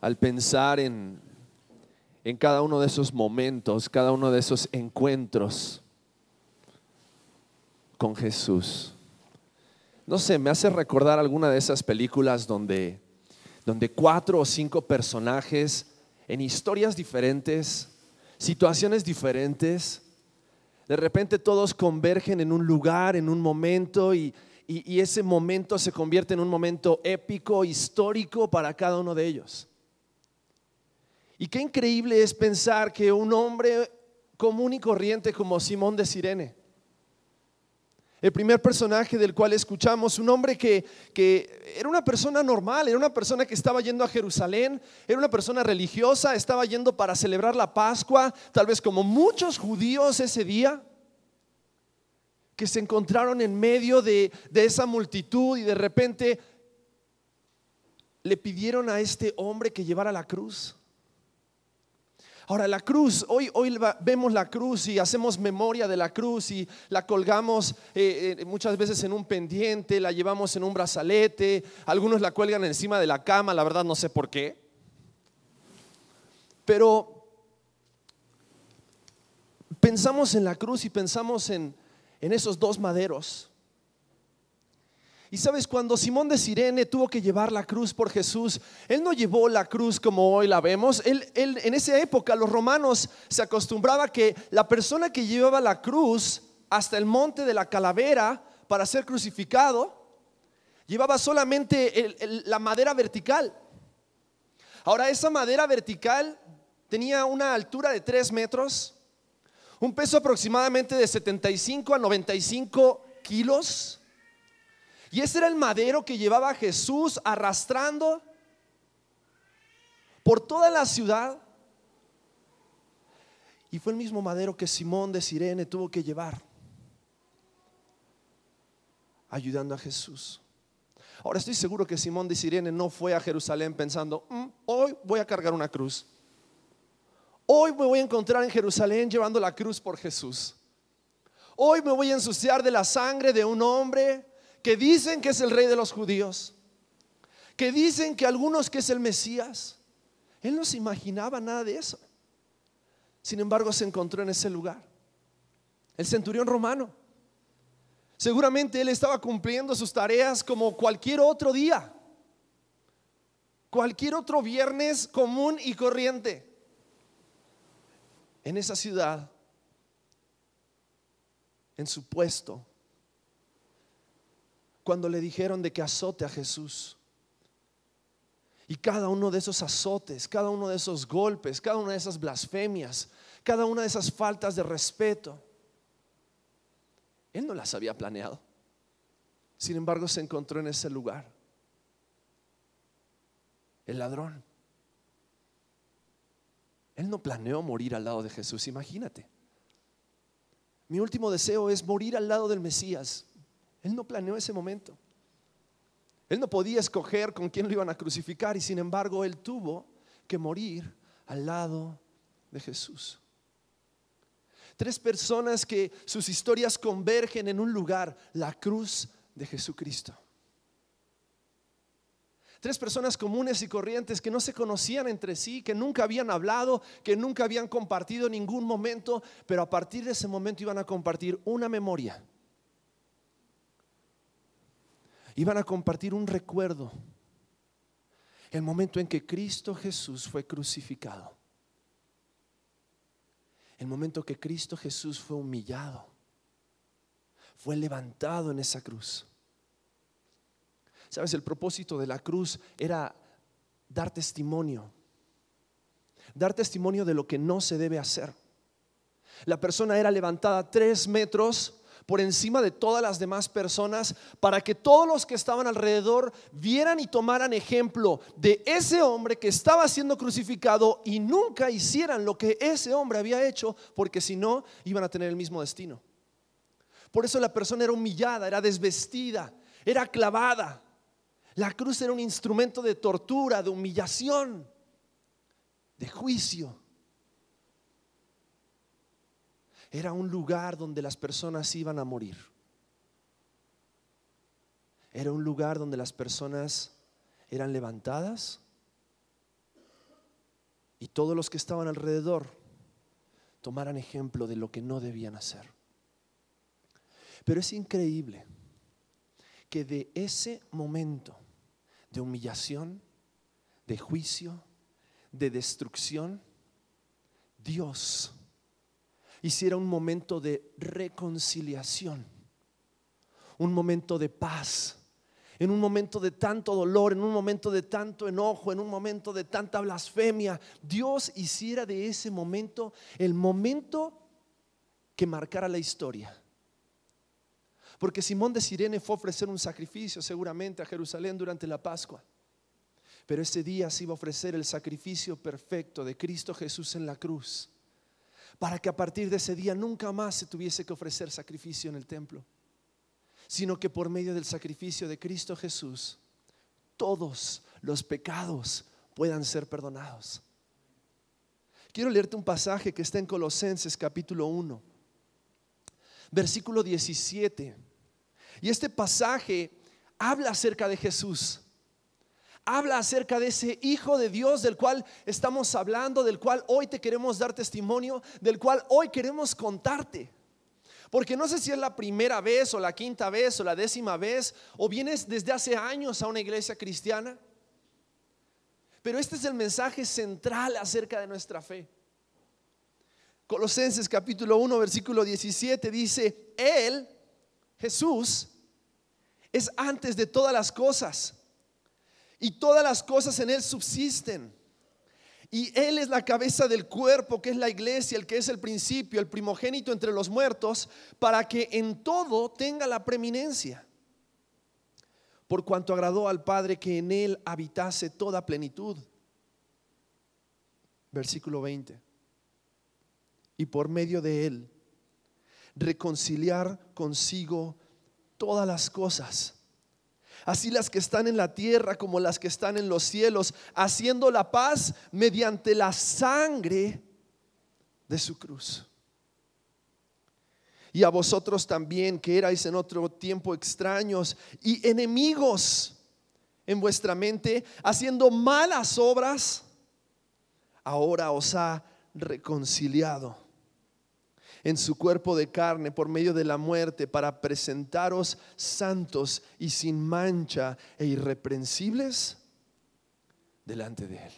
al pensar en, en cada uno de esos momentos, cada uno de esos encuentros con Jesús. No sé, me hace recordar alguna de esas películas donde, donde cuatro o cinco personajes en historias diferentes, situaciones diferentes, de repente todos convergen en un lugar, en un momento y, y, ese momento se convierte en un momento épico, histórico para cada uno de ellos. Y qué increíble es pensar que un hombre común y corriente como Simón de Sirene, el primer personaje del cual escuchamos, un hombre que, que, era una persona normal, era una persona que estaba yendo a Jerusalén, era una persona religiosa, estaba yendo para celebrar la Pascua, tal vez como muchos judíos ese día, que se encontraron en medio de, de esa multitud y de repente le pidieron a este hombre que llevara la cruz. Ahora, la cruz, hoy, hoy vemos la cruz y hacemos memoria de la cruz y la colgamos eh, eh, muchas veces en un pendiente, la llevamos en un brazalete, algunos la cuelgan encima de la cama, la verdad no sé por qué. Pero pensamos en la cruz y pensamos en, en esos dos maderos y sabes, cuando Simón de Sirene tuvo que llevar la cruz por Jesús, él no llevó la cruz como hoy la vemos. Él, en esa época los romanos se acostumbraba que la persona que llevaba la cruz hasta el monte de la calavera para ser crucificado, llevaba solamente la madera vertical. Ahora, esa madera vertical tenía una altura de 3 metros, un peso aproximadamente de 75 a 95 kilos y ese era el madero que llevaba a Jesús arrastrando por toda la ciudad. Y fue el mismo madero que Simón de Sirene tuvo que llevar, ayudando a Jesús. Ahora estoy seguro que Simón de Sirene no fue a Jerusalén pensando, mm, hoy voy a cargar una cruz. Hoy me voy a encontrar en Jerusalén llevando la cruz por Jesús. Hoy me voy a ensuciar de la sangre de un hombre que dicen que es el rey de los judíos, que dicen que algunos que es el Mesías. Él no se imaginaba nada de eso. Sin embargo, se encontró en ese lugar. El centurión romano. Seguramente él estaba cumpliendo sus tareas como cualquier otro día. Cualquier otro viernes común y corriente. En esa ciudad, en su puesto, cuando le dijeron de que azote a Jesús. Y cada uno de esos azotes, cada uno de esos golpes, cada una de esas blasfemias, cada una de esas faltas de respeto, él no las había planeado. Sin embargo, se encontró en ese lugar. El ladrón. Él no planeó morir al lado de Jesús, imagínate. Mi último deseo es morir al lado del Mesías. Él no planeó ese momento. Él no podía escoger con quién lo iban a crucificar y sin embargo él tuvo que morir al lado de Jesús. Tres personas que sus historias convergen en un lugar, la cruz de Jesucristo. Tres personas comunes y corrientes que no se conocían entre sí, que nunca habían hablado, que nunca habían compartido ningún momento, pero a partir de ese momento iban a compartir una memoria iban a compartir un recuerdo. El momento en que Cristo Jesús fue crucificado. El momento que Cristo Jesús fue humillado. Fue levantado en esa cruz. Sabes, el propósito de la cruz era dar testimonio. Dar testimonio de lo que no se debe hacer. La persona era levantada tres metros por encima de todas las demás personas para que todos los que estaban alrededor vieran y tomaran ejemplo de ese hombre que estaba siendo crucificado y nunca hicieran lo que ese hombre había hecho, porque si no iban a tener el mismo destino. Por eso la persona era humillada, era desvestida, era clavada. La cruz era un instrumento de tortura, de humillación, de juicio. Era un lugar donde las personas iban a morir. Era un lugar donde las personas eran levantadas todos los que estaban alrededor tomaran ejemplo de lo que no debían hacer. Pero es increíble que de ese momento de humillación, de juicio, de destrucción, Dios hiciera un momento de reconciliación, un momento de paz, en un momento de tanto dolor, en un momento de tanto enojo, en un momento de tanta blasfemia, Dios hiciera de ese momento el momento que marcara la historia. Porque Simón de Sirene fue a ofrecer un sacrificio seguramente a Jerusalén durante la Pascua. Pero ese día se iba a ofrecer el sacrificio perfecto de Cristo Jesús en la cruz. Para que a partir de ese día nunca más se tuviese que ofrecer sacrificio en el templo. Sino que por medio del sacrificio de Cristo Jesús, todos los pecados puedan ser perdonados. Quiero leerte un pasaje que está en Colosenses capítulo 1, versículo 17. Y este pasaje habla acerca de Jesús. Habla acerca de ese Hijo de Dios del cual estamos hablando, del cual hoy te queremos dar testimonio, del cual hoy queremos contarte. Porque no sé si es la primera vez o la quinta vez o la décima vez o vienes desde hace años a una iglesia cristiana. Pero este es el mensaje central acerca de nuestra fe. Colosenses capítulo 1 versículo 17 dice, Él Jesús es antes de todas las cosas y todas las cosas en Él subsisten. Y Él es la cabeza del cuerpo, que es la iglesia, el que es el principio, el primogénito entre los muertos, para que en todo tenga la preeminencia. Por cuanto agradó al Padre que en Él habitase toda plenitud. Versículo 20. Y por medio de Él reconciliar consigo todas las cosas. Así las que están en la tierra como las que están en los cielos, haciendo la paz mediante la sangre de su cruz. Y a vosotros también, que erais en otro tiempo extraños y enemigos en vuestra mente, haciendo malas obras, ahora os ha reconciliado en su cuerpo de carne por medio de la muerte para presentaros santos y sin mancha e irreprensibles delante de Él.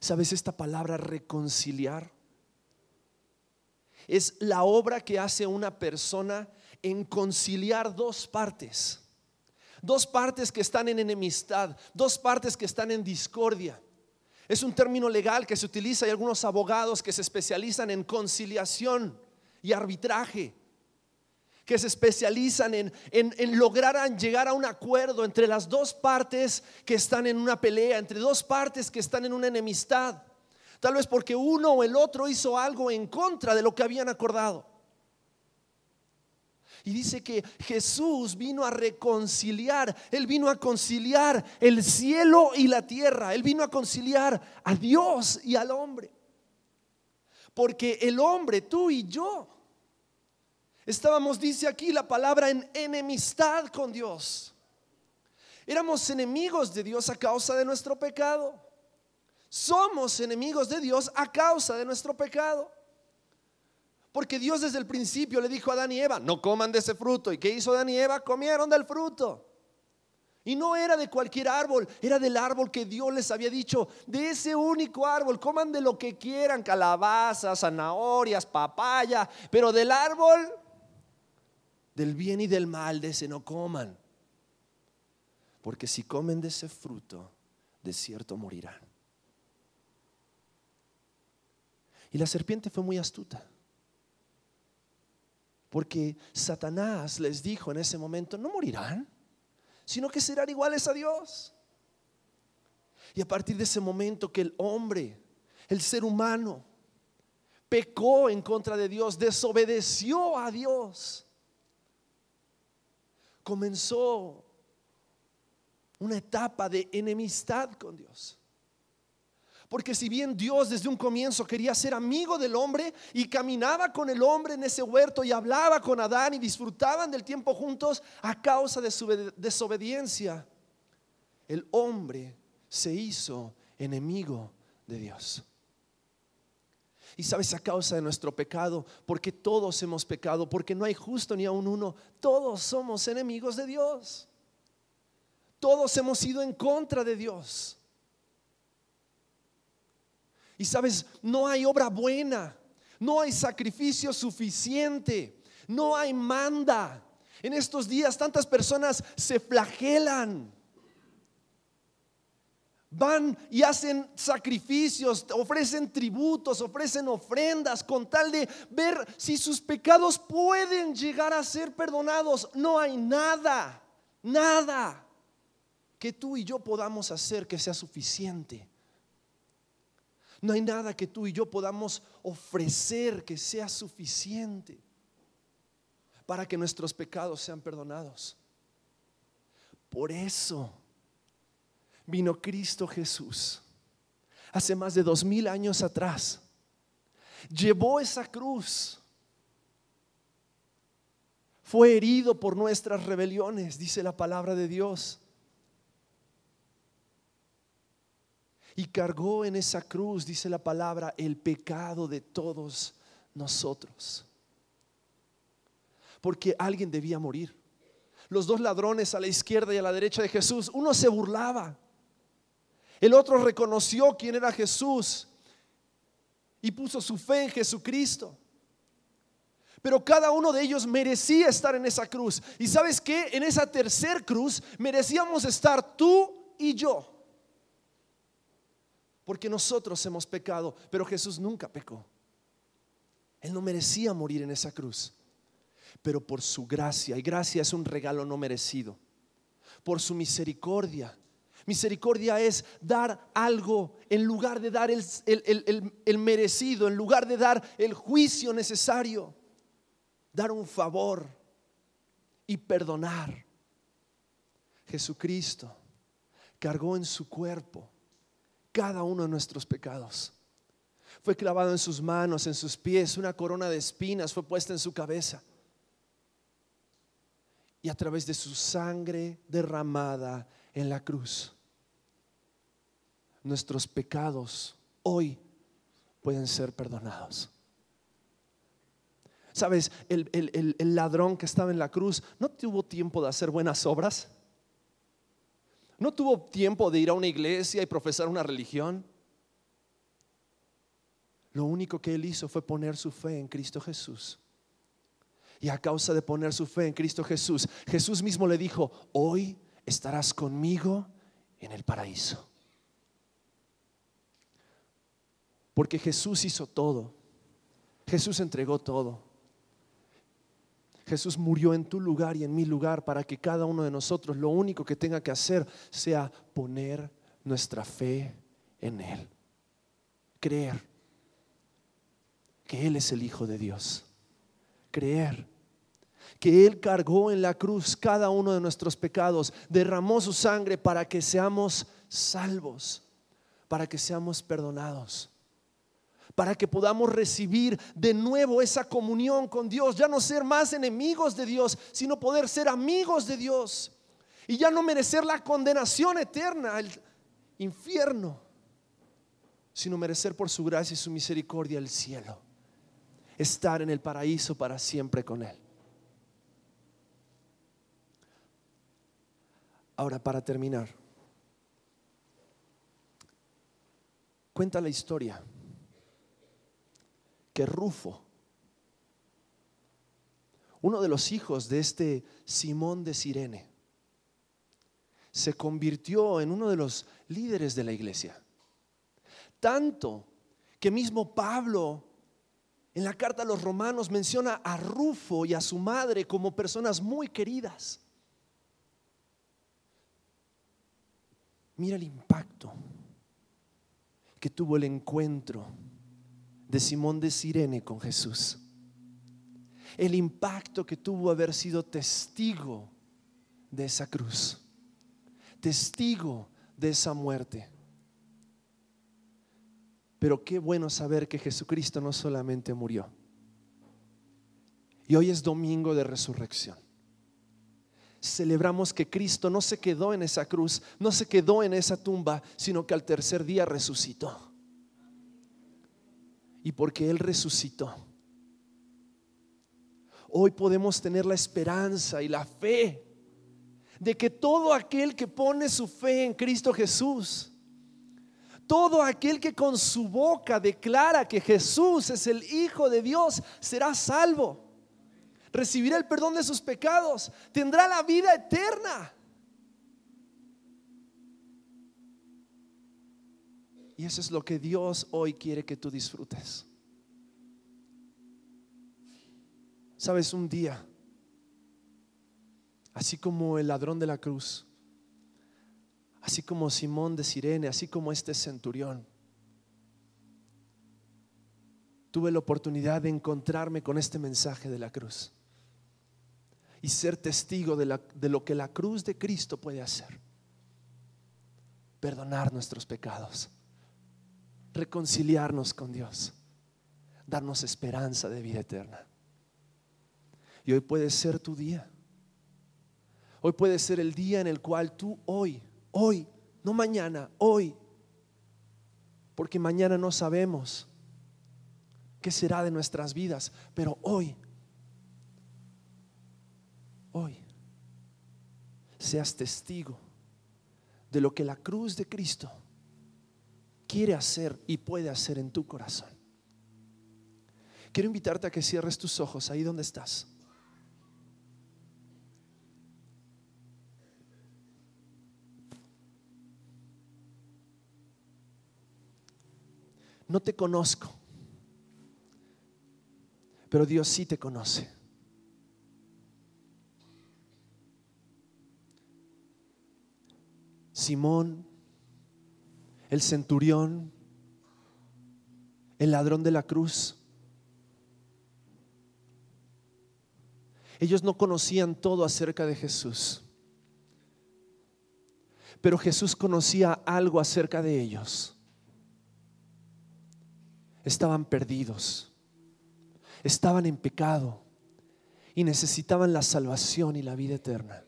¿Sabes esta palabra reconciliar? Es la obra que hace una persona en conciliar dos partes. Dos partes que están en enemistad, dos partes que están en discordia. Es un término legal que se utiliza y algunos abogados que se especializan en conciliación y arbitraje, que se especializan en, en, lograr llegar a un acuerdo entre las dos partes que están en una pelea, entre dos partes que están en una enemistad, tal vez porque uno o el otro hizo algo en contra de lo que habían acordado. Y dice que Jesús vino a reconciliar, Él vino a conciliar el cielo y la tierra, Él vino a conciliar a Dios y al hombre. Porque el hombre, tú y yo, estábamos, dice aquí la palabra, en enemistad con Dios. Éramos enemigos de Dios a causa de nuestro pecado. Somos enemigos de Dios a causa de nuestro pecado. Porque Dios desde el principio le dijo a Adán y Eva, no coman de ese fruto. ¿Y qué hizo Adán y Eva? Comieron del fruto. Y no era de cualquier árbol, era del árbol que Dios les había dicho, de ese único árbol, coman de lo que quieran, calabazas, zanahorias, papaya, pero del árbol del bien y del mal, de ese no coman. Porque si comen de ese fruto, de cierto morirán. Y la serpiente fue muy astuta. Porque Satanás les dijo en ese momento, no morirán, sino que serán iguales a Dios. Y a partir de ese momento que el hombre, el ser humano, pecó en contra de Dios, desobedeció a Dios, comenzó una etapa de enemistad con Dios. Porque si bien Dios desde un comienzo quería ser amigo del hombre y caminaba con el hombre en ese huerto y hablaba con Adán y disfrutaban del tiempo juntos a causa de su desobediencia, el hombre se hizo enemigo de Dios. Y sabes, a causa de nuestro pecado, porque todos hemos pecado, porque no hay justo ni aun uno, todos somos enemigos de Dios. Todos hemos ido en contra de Dios. Y sabes, no hay obra buena, no hay sacrificio suficiente, no hay manda. En estos días tantas personas se flagelan Van y hacen sacrificios, ofrecen tributos, ofrecen ofrendas con tal de ver si sus pecados pueden llegar a ser perdonados. No hay nada, nada que tú y yo podamos hacer que sea suficiente. No hay nada que tú y yo podamos ofrecer que sea suficiente para que nuestros pecados sean perdonados. Por eso vino Cristo Jesús hace más de dos mil años atrás. Llevó esa cruz. Fue herido por nuestras rebeliones, dice la palabra de Dios. Y cargó en esa cruz, dice la palabra, el pecado de todos nosotros. Porque alguien debía morir. Los dos ladrones a la izquierda y a la derecha de Jesús, uno se burlaba el otro reconoció quién era Jesús y puso su fe en Jesucristo. Pero cada uno de ellos merecía estar en esa cruz. Y sabes que en esa tercer cruz merecíamos estar tú y yo. Porque nosotros hemos pecado, pero Jesús nunca pecó. Él no merecía morir en esa cruz. Pero por su gracia, y gracia es un regalo no merecido, por su misericordia, Misericordia es dar algo en lugar de dar el, merecido, en lugar de dar el juicio necesario. Dar un favor y perdonar. Jesucristo cargó en su cuerpo cada uno de nuestros pecados. Fue clavado en sus manos, en sus pies, una corona de espinas fue puesta en su cabeza. Y a través de su sangre derramada en la cruz, nuestros pecados hoy pueden ser perdonados. Sabes, el, el, ladrón que estaba en la cruz no tuvo tiempo de hacer buenas obras. No tuvo tiempo de ir a una iglesia y profesar una religión. Lo único que él hizo fue poner su fe en Cristo Jesús. Y a causa de poner su fe en Cristo Jesús, Jesús mismo le dijo, hoy estarás conmigo en el paraíso. Porque Jesús hizo todo. Jesús entregó todo. Jesús murió en tu lugar y en mi lugar para que cada uno de nosotros lo único que tenga que hacer sea poner nuestra fe en Él. Creer que Él es el Hijo de Dios. Creer que Él cargó en la cruz cada uno de nuestros pecados, derramó su sangre para que seamos salvos, para que seamos perdonados para que podamos recibir de nuevo esa comunión con Dios, ya no ser más enemigos de Dios, sino poder ser amigos de Dios. Y ya no merecer la condenación eterna, el infierno, sino merecer por su gracia y su misericordia el cielo, estar en el paraíso para siempre con Él. Ahora, para terminar, cuenta la historia Rufo, uno de los hijos de este Simón de Sirene, se convirtió en uno de los líderes de la iglesia. Tanto que mismo Pablo en la carta a los romanos menciona a Rufo y a su madre como personas muy queridas. Mira el impacto que tuvo el encuentro de Simón de Sirene con Jesús. El impacto que tuvo haber sido testigo de esa cruz, testigo de esa muerte. Pero qué bueno saber que Jesucristo no solamente murió. Y hoy es domingo de resurrección. celebramos que Cristo no se quedó en esa cruz, no se quedó en esa tumba, sino que al tercer día resucitó. Y porque Él resucitó, hoy podemos tener la esperanza y la fe de que todo aquel que pone su fe en Cristo Jesús, todo aquel que con su boca declara que Jesús es el Hijo de Dios, será salvo recibirá el perdón de sus pecados, tendrá la vida eterna. Y eso es lo que Dios hoy quiere que tú disfrutes. Sabes, un día, así como el ladrón de la cruz, así como Simón de Sirene, así como este centurión, tuve la oportunidad de encontrarme con este mensaje de la cruz y ser testigo de, de lo que la cruz de Cristo puede hacer. Perdonar nuestros pecados, reconciliarnos con Dios, darnos esperanza de vida eterna. Y hoy puede ser tu día. Hoy puede ser el día en el cual tú hoy, hoy, no mañana, hoy, porque mañana no sabemos qué será de nuestras vidas, pero hoy hoy seas testigo de lo que la cruz de Cristo quiere hacer y puede hacer en tu corazón. Quiero invitarte a que cierres tus ojos ahí donde estás. No te conozco, pero Dios sí te conoce. Simón, el centurión, el ladrón de la cruz. Ellos no conocían todo acerca de Jesús, pero Jesús conocía algo acerca de ellos. Estaban perdidos, estaban en pecado y necesitaban la salvación y la vida eterna.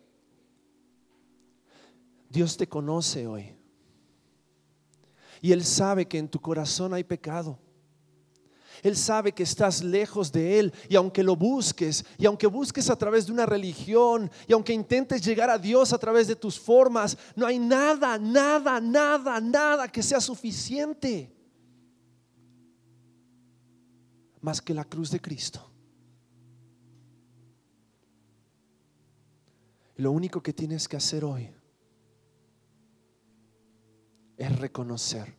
Dios te conoce hoy. Y Él sabe que en tu corazón hay pecado. Él sabe que estás lejos de Él y aunque lo busques, y aunque busques a través de una religión, y aunque intentes llegar a Dios a través de tus formas, no hay nada, nada, nada, nada que sea suficiente más que la cruz de Cristo. lo único que tienes que hacer hoy es reconocer.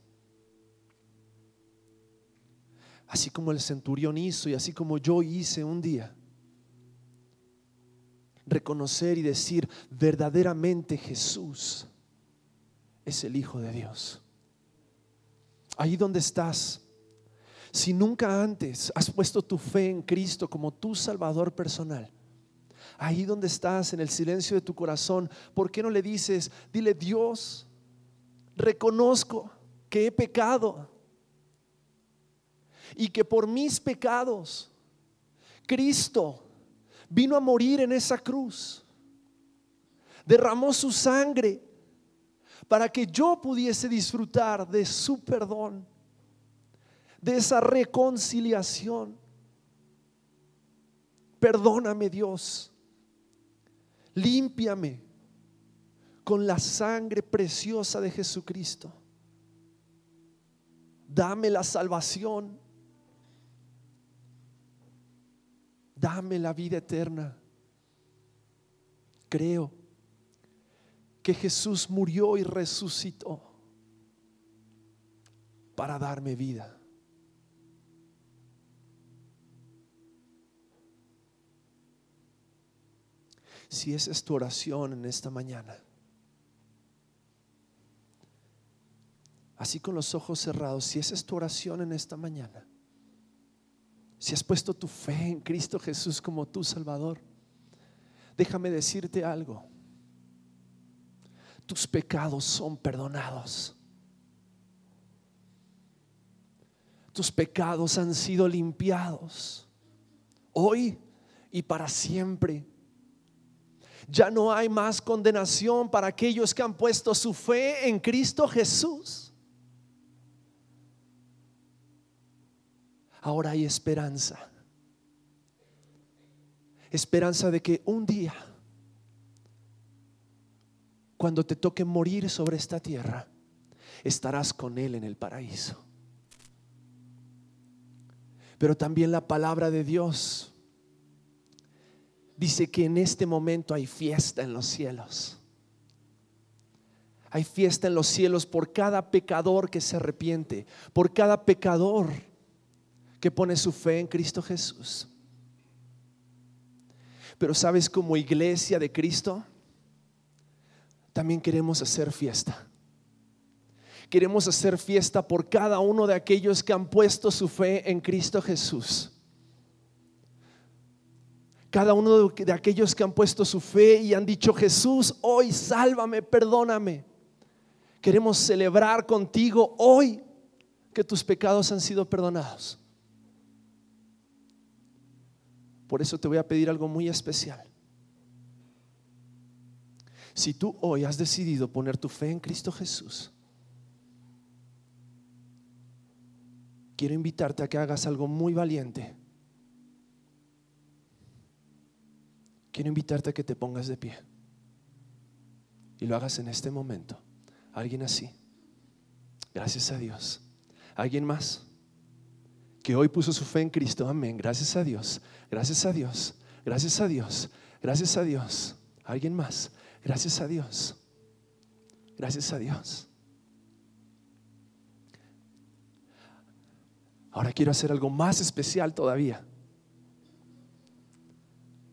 Así como el centurión hizo y así como yo hice un día. Reconocer y decir, verdaderamente Jesús es el Hijo de Dios. Ahí donde estás, si nunca antes has puesto tu fe en Cristo como tu Salvador personal, ahí donde estás, en el silencio de tu corazón, ¿por qué no le dices, dile Dios, reconozco que he pecado y que por mis pecados Cristo vino a morir en esa cruz, derramó su sangre para que yo pudiese disfrutar de su perdón, de esa reconciliación. Perdóname Dios, límpiame con la sangre preciosa de Jesucristo. Dame la salvación. Dame la vida eterna. Creo que Jesús murió y resucitó para darme vida. Si esa es tu oración en esta mañana, así con los ojos cerrados, si esa es tu oración en esta mañana, si has puesto tu fe en Cristo Jesús como tu Salvador, déjame decirte algo. Tus pecados son perdonados. Tus pecados han sido limpiados hoy y para siempre. Ya no hay más condenación para aquellos que han puesto su fe en Cristo Jesús. Ahora hay esperanza. Esperanza de que un día, cuando te toque morir sobre esta tierra, estarás con Él en el paraíso. Pero también la palabra de Dios dice que en este momento hay fiesta en los cielos. Hay fiesta en los cielos por cada pecador que se arrepiente, por cada pecador que pone su fe en Cristo Jesús. Pero sabes, como iglesia de Cristo, también queremos hacer fiesta. Queremos hacer fiesta por cada uno de aquellos que han puesto su fe en Cristo Jesús. Cada uno de aquellos que han puesto su fe y han dicho, Jesús, hoy sálvame, perdóname. Queremos celebrar contigo hoy que tus pecados han sido perdonados. Por eso te voy a pedir algo muy especial. Si tú hoy has decidido poner tu fe en Cristo Jesús, quiero invitarte a que hagas algo muy valiente. Quiero invitarte a que te pongas de pie y lo hagas en este momento. Alguien así. Gracias a Dios. ¿Alguien más? Que hoy puso su fe en Cristo. Amén. Gracias a Dios. Gracias a Dios. Gracias a Dios. Gracias a Dios. ¿Alguien más? Gracias a Dios. Gracias a Dios. Ahora quiero hacer algo más especial todavía.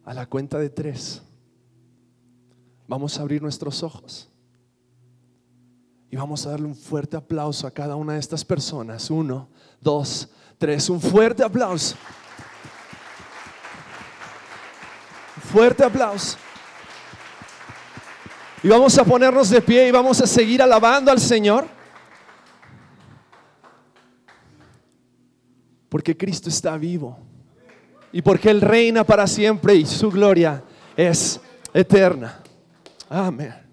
A la cuenta de tres, vamos a abrir nuestros ojos y vamos a darle un fuerte aplauso a cada una de estas personas. Uno, dos, tres. Un fuerte aplauso. Un fuerte aplauso. Y vamos a ponernos de pie y vamos a seguir alabando al Señor. Porque Cristo está vivo. Y porque Él reina para siempre y su gloria es eterna. Amén.